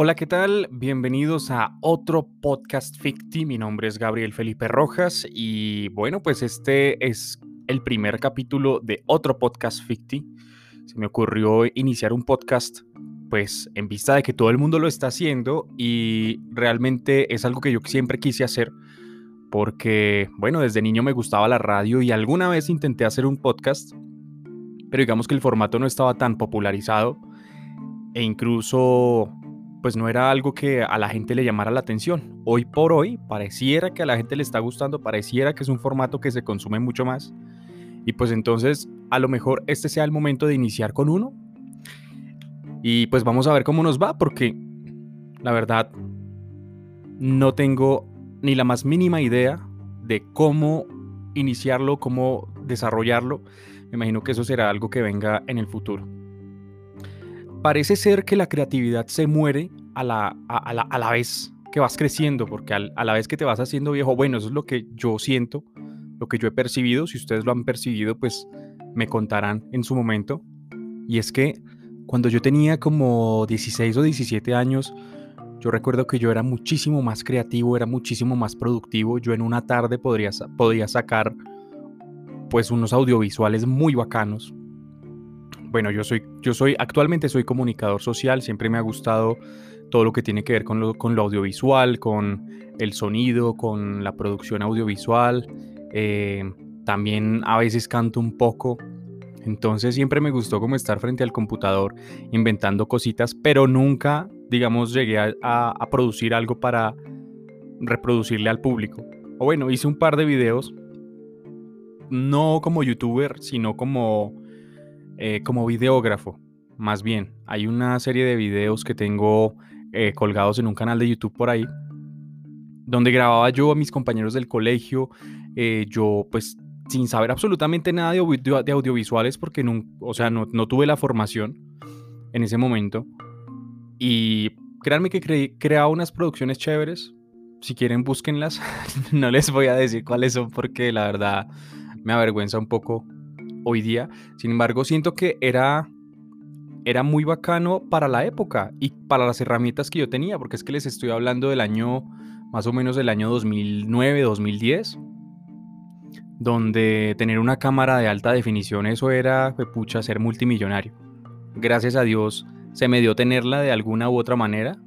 Hola, ¿qué tal? Bienvenidos a otro podcast Ficti. Mi nombre es Gabriel Felipe Rojas y bueno, pues este es el primer capítulo de otro podcast Ficti. Se me ocurrió iniciar un podcast pues en vista de que todo el mundo lo está haciendo y realmente es algo que yo siempre quise hacer porque bueno, desde niño me gustaba la radio y alguna vez intenté hacer un podcast, pero digamos que el formato no estaba tan popularizado e incluso pues no era algo que a la gente le llamara la atención. Hoy por hoy pareciera que a la gente le está gustando, pareciera que es un formato que se consume mucho más. Y pues entonces a lo mejor este sea el momento de iniciar con uno. Y pues vamos a ver cómo nos va, porque la verdad no tengo ni la más mínima idea de cómo iniciarlo, cómo desarrollarlo. Me imagino que eso será algo que venga en el futuro parece ser que la creatividad se muere a la, a, la, a la vez que vas creciendo, porque a la vez que te vas haciendo viejo, bueno, eso es lo que yo siento, lo que yo he percibido, si ustedes lo han percibido, pues me contarán en su momento. Y es que cuando yo tenía como 16 o 17 años, yo recuerdo que yo era muchísimo más creativo, era muchísimo más productivo. Yo en una tarde podría, podía sacar pues unos audiovisuales muy bacanos, bueno, yo soy, yo soy, actualmente soy comunicador social, siempre me ha gustado todo lo que tiene que ver con lo, con lo audiovisual, con el sonido, con la producción audiovisual. Eh, también a veces canto un poco. Entonces siempre me gustó como estar frente al computador inventando cositas, pero nunca, digamos, llegué a, a producir algo para reproducirle al público. O bueno, hice un par de videos, no como youtuber, sino como eh, como videógrafo, más bien. Hay una serie de videos que tengo eh, colgados en un canal de YouTube por ahí, donde grababa yo a mis compañeros del colegio, eh, yo pues sin saber absolutamente nada de, audiovisuales porque no, o sea, no, tuve la formación en ese momento. Y créanme que creaba unas producciones chéveres. Si quieren, búsquenlas. no les voy a decir cuáles son porque la verdad me avergüenza un poco hoy día. Sin embargo, siento que era, era muy bacano para la época y para las herramientas que yo tenía, porque es que les estoy hablando del año, más o menos del año 2009, 2010, donde tener una cámara de alta definición, eso era, pucha, ser multimillonario. Gracias a Dios se me dio tenerla de alguna u otra manera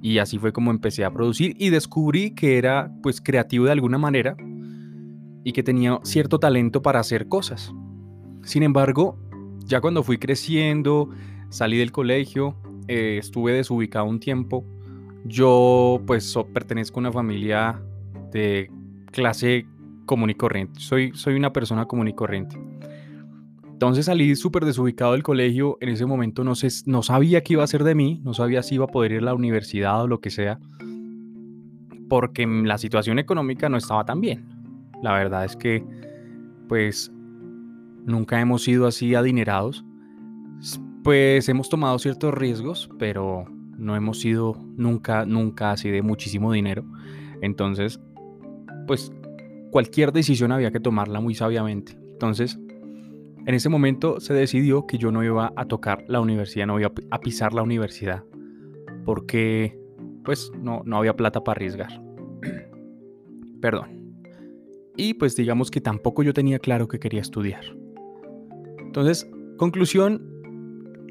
y así fue como empecé a producir y descubrí que era pues creativo de alguna manera y que tenía cierto talento para hacer cosas. Sin embargo, ya cuando fui creciendo, salí del colegio, eh, estuve desubicado un tiempo. Yo pues pertenezco a una familia de clase común y corriente. Soy, soy una persona común y corriente. Entonces salí súper desubicado del colegio. En ese momento no, sé, no sabía qué iba a hacer de mí, no sabía si iba a poder ir a la universidad o lo que sea, porque la situación económica no estaba tan bien. La verdad es que, pues, nunca hemos sido así adinerados, pues hemos tomado ciertos riesgos, pero no hemos sido nunca, nunca así de muchísimo dinero. Entonces, pues cualquier decisión había que tomarla muy sabiamente. Entonces, en ese momento se decidió que yo no iba a tocar la universidad, no iba a pisar la universidad, porque pues no, no había plata para arriesgar. Perdón. Y pues digamos que tampoco yo tenía claro que quería estudiar. Entonces, conclusión,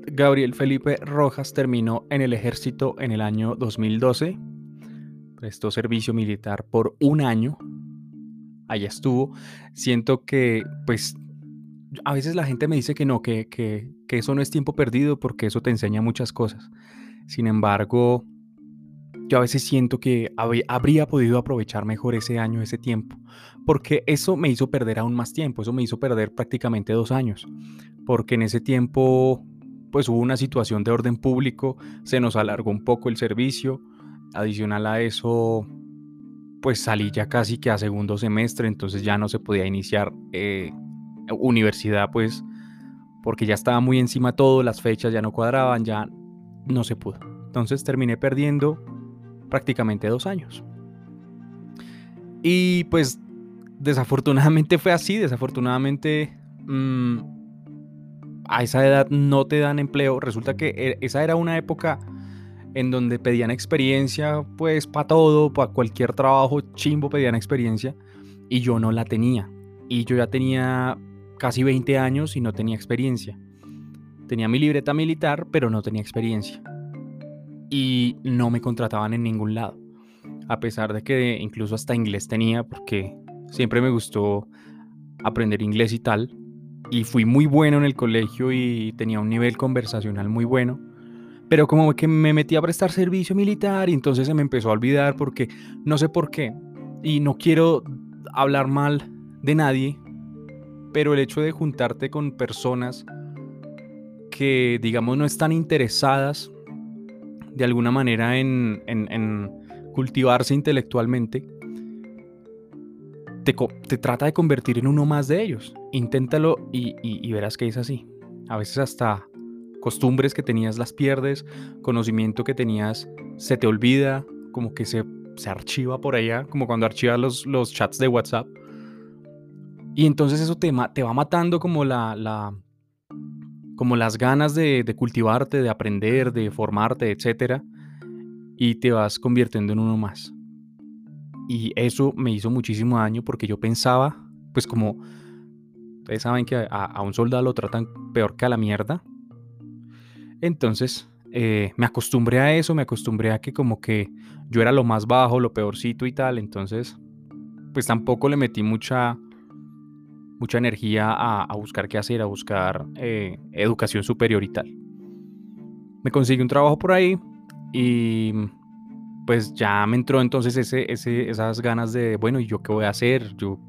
Gabriel Felipe Rojas terminó en el ejército en el año 2012, prestó servicio militar por un año, allá estuvo. Siento que, pues, a veces la gente me dice que no, que, que, que eso no es tiempo perdido porque eso te enseña muchas cosas. Sin embargo, yo a veces siento que habría podido aprovechar mejor ese año, ese tiempo, porque eso me hizo perder aún más tiempo, eso me hizo perder prácticamente dos años, porque en ese tiempo pues hubo una situación de orden público, se nos alargó un poco el servicio, adicional a eso pues salí ya casi que a segundo semestre, entonces ya no se podía iniciar eh, universidad pues porque ya estaba muy encima todo, las fechas ya no cuadraban, ya no se pudo. Entonces terminé perdiendo prácticamente dos años. Y pues desafortunadamente fue así, desafortunadamente mm, a esa edad no te dan empleo. Resulta que e, esa era una época en donde pedían experiencia, pues para todo, para cualquier trabajo chimbo pedían experiencia y yo no la tenía. Y yo ya tenía casi 20 años y no tenía experiencia. Tenía mi libreta militar, pero no tenía experiencia. Y no me contrataban en ningún lado. A pesar de que incluso hasta inglés tenía, porque siempre me gustó aprender inglés y tal. Y fui muy bueno en el colegio y tenía un nivel conversacional muy bueno. Pero como que me metí a prestar servicio militar y entonces se me empezó a olvidar porque no sé por qué. Y no quiero hablar mal de nadie, pero el hecho de juntarte con personas que, digamos, no están interesadas de alguna manera en, cultivarse intelectualmente, te, trata de convertir en uno más de ellos. Inténtalo y, verás que es así. A veces hasta costumbres que tenías las pierdes, conocimiento que tenías se te olvida, como que se, se archiva por allá, como cuando archivas los, los chats de WhatsApp. Y entonces eso te, te va matando como la, la, como las ganas de, cultivarte, de aprender, de formarte, etc. Y te vas convirtiendo en uno más. Y eso me hizo muchísimo daño porque yo pensaba, pues como ustedes saben que a, un soldado lo tratan peor que a la mierda. Entonces eh, me acostumbré a eso, me acostumbré a que como que yo era lo más bajo, lo peorcito y tal. Entonces, pues tampoco le metí mucha mucha energía a, buscar qué hacer, a buscar eh, educación superior y tal. Me conseguí un trabajo por ahí y pues ya me entró entonces ese, esas ganas de, bueno, ¿y yo qué voy a hacer? Yo,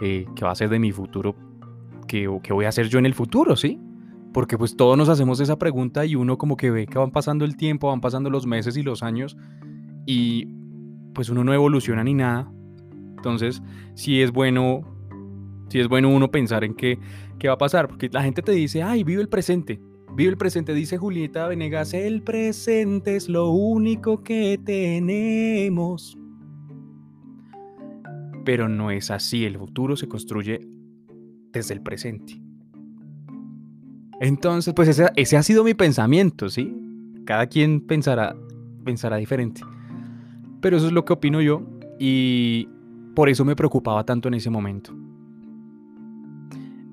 eh, ¿Qué va a ser de mi futuro? ¿Qué, ¿Qué voy a hacer yo en el futuro? ¿Sí? Porque pues todos nos hacemos esa pregunta y uno como que ve que van pasando el tiempo, van pasando los meses y los años y pues uno no evoluciona ni nada. Entonces, sí es bueno si es bueno uno pensar en qué, qué va a pasar, porque la gente te dice, ay, vive el presente. Vive el presente, dice Julieta Venegas, el presente es lo único que tenemos. Pero no es así, el futuro se construye desde el presente. Entonces, pues ese, ese ha sido mi pensamiento, ¿sí? Cada quien pensará, pensará diferente. Pero eso es lo que opino yo y por eso me preocupaba tanto en ese momento.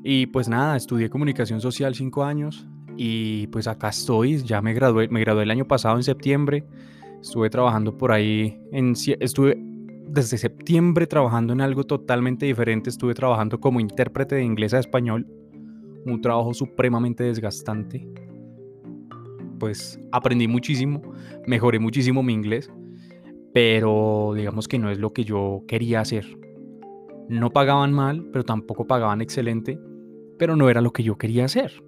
Y pues nada, estudié comunicación social cinco años y pues acá estoy, ya me gradué, me gradué el año pasado en septiembre, estuve trabajando por ahí, en, estuve desde septiembre trabajando en algo totalmente diferente, estuve trabajando como intérprete de inglés a español, un trabajo supremamente desgastante, pues aprendí muchísimo, mejoré muchísimo mi inglés, pero digamos que no es lo que yo quería hacer. No pagaban mal, pero tampoco pagaban excelente pero no era lo que yo quería hacer.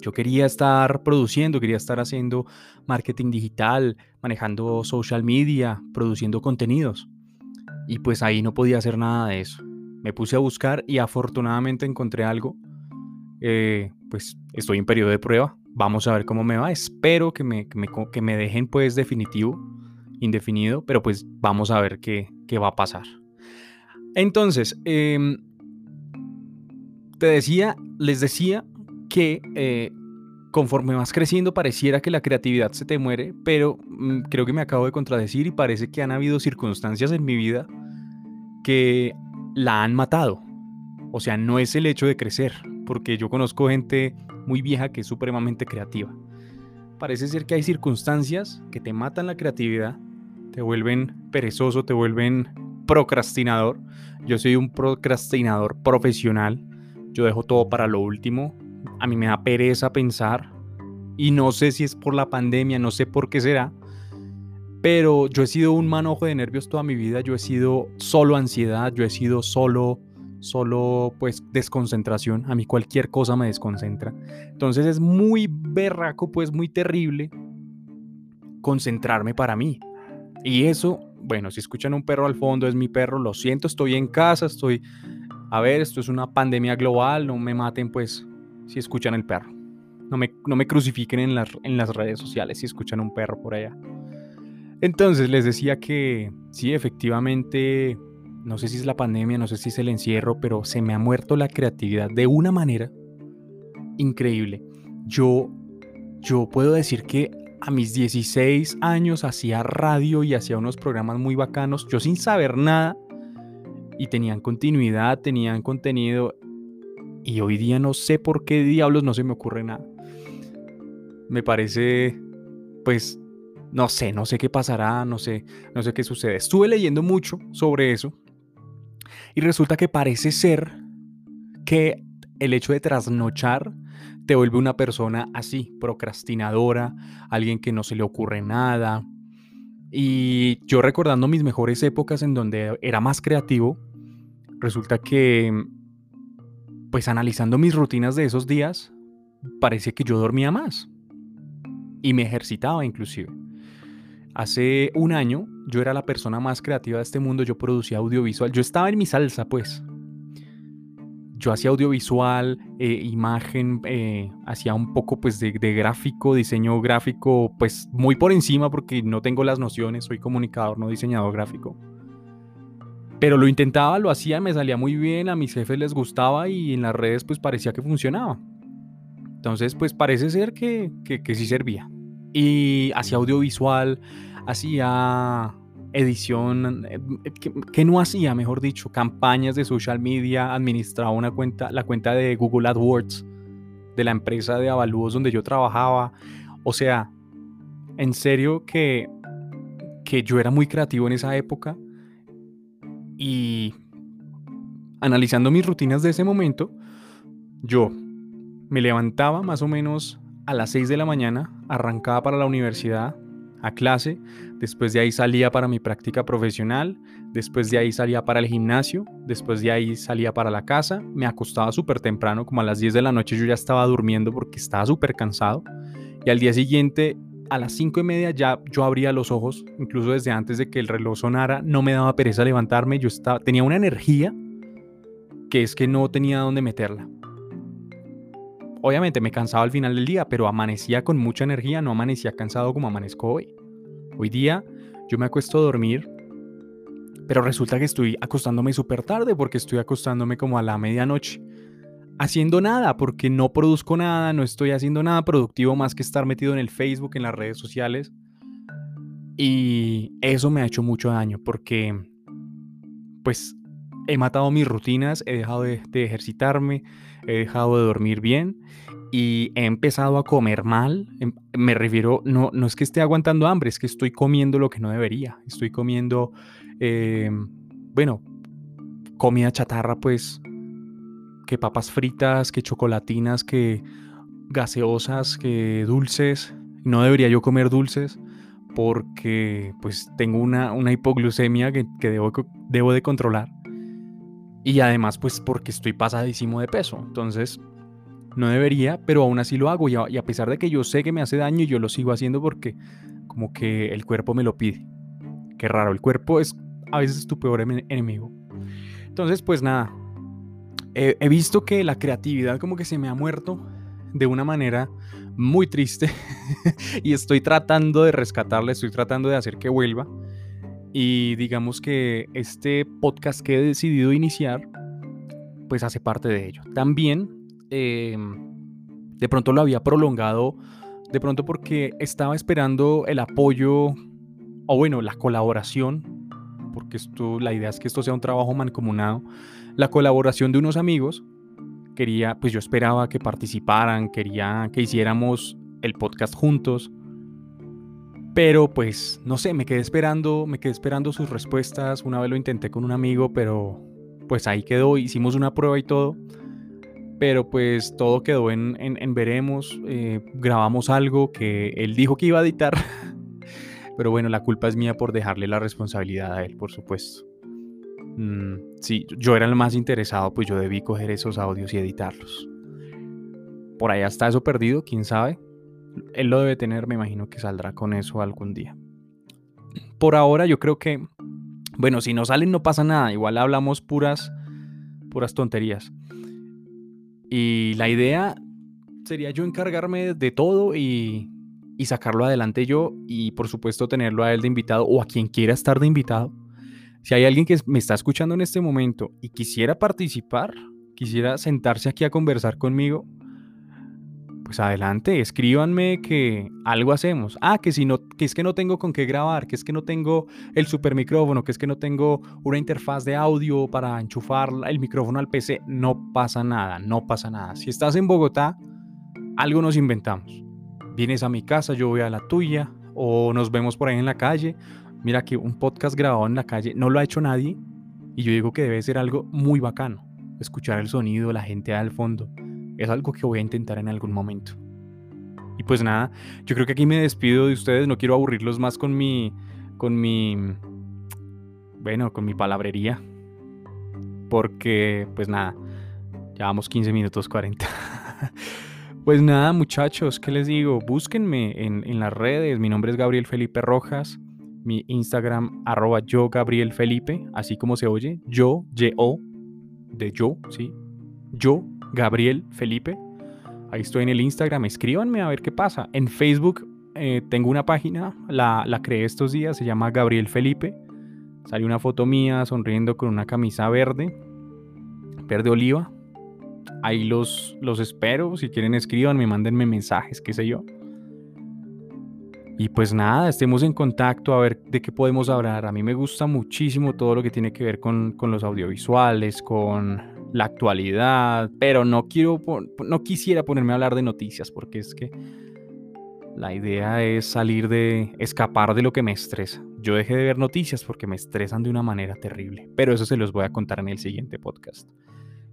Yo quería estar produciendo, quería estar haciendo marketing digital, manejando social media, produciendo contenidos. Y pues ahí no podía hacer nada de eso. Me puse a buscar y afortunadamente encontré algo. Eh, pues estoy en periodo de prueba. Vamos a ver cómo me va. Espero que me, que me, dejen pues definitivo, indefinido, pero pues vamos a ver qué, qué va a pasar. Entonces, eh, te decía, les decía que eh, conforme vas creciendo pareciera que la creatividad se te muere, pero mm, creo que me acabo de contradecir y parece que han habido circunstancias en mi vida que la han matado. O sea, no es el hecho de crecer, porque yo conozco gente muy vieja que es supremamente creativa. Parece ser que hay circunstancias que te matan la creatividad, te vuelven perezoso, te vuelven procrastinador. Yo soy un procrastinador profesional yo dejo todo para lo último. A mí me da pereza pensar. Y no sé si es por la pandemia, no sé por qué será. Pero yo he sido un manojo de nervios toda mi vida. Yo he sido solo ansiedad. Yo he sido solo, solo pues desconcentración. A mí cualquier cosa me desconcentra. Entonces es muy berraco, pues muy terrible concentrarme para mí. Y eso, bueno, si escuchan un perro al fondo, es mi perro. Lo siento, estoy en casa, estoy a ver, esto es una pandemia global, no me maten pues si escuchan el perro. No me, no me crucifiquen en las, en las redes sociales si escuchan un perro por allá. Entonces les decía que sí, efectivamente, no sé si es la pandemia, no sé si es el encierro, pero se me ha muerto la creatividad de una manera increíble. Yo, yo puedo decir que a mis 16 años hacía radio y hacía unos programas muy bacanos, yo sin saber nada, y tenían continuidad, tenían contenido, y hoy día no sé por qué diablos no se me ocurre nada. Me parece, pues, no sé, no sé qué pasará, no sé, no sé qué sucede. Estuve leyendo mucho sobre eso y resulta que parece ser que el hecho de trasnochar te vuelve una persona así, procrastinadora, alguien que no se le ocurre nada. Y yo recordando mis mejores épocas en donde era más creativo, resulta que, pues analizando mis rutinas de esos días, parece que yo dormía más. Y me ejercitaba inclusive. Hace un año yo era la persona más creativa de este mundo, yo producía audiovisual, yo estaba en mi salsa pues, yo hacía audiovisual, eh, imagen, eh, hacía un poco pues de, gráfico, diseño gráfico, pues muy por encima porque no tengo las nociones, soy comunicador, no diseñador gráfico. Pero lo intentaba, lo hacía, me salía muy bien, a mis jefes les gustaba y en las redes pues parecía que funcionaba. Entonces pues parece ser que, que, que sí servía. Y hacía audiovisual, hacía edición, eh, que, no hacía, mejor dicho, campañas de social media, administraba una cuenta, la cuenta de Google AdWords de la empresa de avalúos donde yo trabajaba. O sea, en serio que, que yo era muy creativo en esa época y analizando mis rutinas de ese momento, yo me levantaba más o menos a las 6 de la mañana, arrancaba para la universidad, a clase, después de ahí salía para mi práctica profesional, después de ahí salía para el gimnasio, después de ahí salía para la casa, me acostaba súper temprano, como a las 10 de la noche yo ya estaba durmiendo porque estaba súper cansado, y al día siguiente a las 5 y media ya yo abría los ojos, incluso desde antes de que el reloj sonara, no me daba pereza levantarme, yo estaba, tenía una energía que es que no tenía dónde meterla. Obviamente me cansaba al final del día, pero amanecía con mucha energía, no amanecía cansado como amanezco hoy. Hoy día yo me acuesto a dormir, pero resulta que estoy acostándome súper tarde porque estoy acostándome como a la medianoche. Haciendo nada, porque no produzco nada, no estoy haciendo nada productivo más que estar metido en el Facebook, en las redes sociales. Y eso me ha hecho mucho daño porque, pues, he matado mis rutinas, he dejado de, ejercitarme, he dejado de dormir bien y he empezado a comer mal. Em, me refiero, no, no es que esté aguantando hambre, es que estoy comiendo lo que no debería. Estoy comiendo, em, bueno, comida chatarra, pues, que papas fritas, que chocolatinas, que gaseosas, que dulces. No debería yo comer dulces porque pues tengo una, una hipoglucemia que, que debo, de controlar. Y además, pues porque estoy pasadísimo de peso. Entonces, no debería, pero aún así lo hago. Y a, pesar de que yo sé que me hace daño, yo lo sigo haciendo porque como que el cuerpo me lo pide. Qué raro, el cuerpo es a veces tu peor enemigo. Entonces, pues nada, he visto que la creatividad como que se me ha muerto de una manera muy triste y estoy tratando de rescatarla, estoy tratando de hacer que vuelva. Y digamos que este podcast que he decidido iniciar, pues hace parte de ello. También, em, de pronto lo había prolongado, de pronto porque estaba esperando el apoyo, o bueno, la colaboración, porque esto, la idea es que esto sea un trabajo mancomunado, la colaboración de unos amigos. Quería, pues yo esperaba que participaran, quería que hiciéramos el podcast juntos pero pues, no sé, me quedé esperando, me quedé esperando sus respuestas. Una vez lo intenté con un amigo, pero pues ahí quedó, hicimos una prueba y todo. Pero pues todo quedó en, en, veremos. Eh, grabamos algo que él dijo que iba a editar. pero bueno, la culpa es mía por dejarle la responsabilidad a él, por supuesto. Mm, sí, yo era el más interesado, pues yo debí coger esos audios y editarlos. Por allá está eso perdido, quién sabe él lo debe tener, me imagino que saldrá con eso algún día. Por ahora yo creo que, bueno, si no salen no pasa nada, igual hablamos puras, puras tonterías. Y la idea sería yo encargarme de todo y, y sacarlo adelante yo y por supuesto tenerlo a él de invitado o a quien quiera estar de invitado. Si hay alguien que me está escuchando en este momento y quisiera participar, quisiera sentarse aquí a conversar conmigo, pues adelante, escríbanme que algo hacemos. Ah, que si no, que es que no tengo con qué grabar, que es que no tengo el super micrófono, que es que no tengo una interfaz de audio para enchufar el micrófono al PC. No pasa nada, no pasa nada. Si estás en Bogotá, algo nos inventamos. Vienes a mi casa, yo voy a la tuya, o nos vemos por ahí en la calle. Mira que un podcast grabado en la calle no lo ha hecho nadie y yo digo que debe ser algo muy bacano. Escuchar el sonido, la gente al fondo. Es algo que voy a intentar en algún momento. Y pues nada, yo creo que aquí me despido de ustedes. No quiero aburrirlos más con mi. con mi. Bueno, con mi palabrería. Porque, pues nada, llevamos 15 minutos 40. Pues nada, muchachos, ¿qué les digo? Búsquenme en, en, las redes. Mi nombre es Gabriel Felipe Rojas. Mi Instagram, arroba yo Gabriel Felipe, así como se oye. Yo, Yo, de yo, ¿sí? Yo, Gabriel Felipe. Ahí estoy en el Instagram. Escríbanme a ver qué pasa. En Facebook eh, tengo una página, la, la creé estos días, se llama Gabriel Felipe. Sale una foto mía sonriendo con una camisa verde, verde oliva ahí los, los espero. Si quieren, escriban, mándenme mensajes, qué sé yo. Y pues nada, estemos en contacto a ver de qué podemos hablar. A mí me gusta muchísimo todo lo que tiene que ver con, con los audiovisuales, con la actualidad, pero no, quiero, no quisiera ponerme a hablar de noticias porque es que la idea es salir de, escapar de lo que me estresa. Yo dejé de ver noticias porque me estresan de una manera terrible, pero eso se los voy a contar en el siguiente podcast.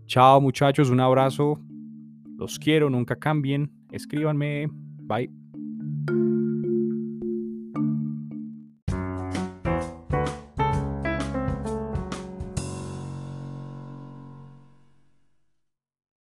Chao muchachos, un abrazo. Los quiero, nunca cambien. Escríbanme. Bye.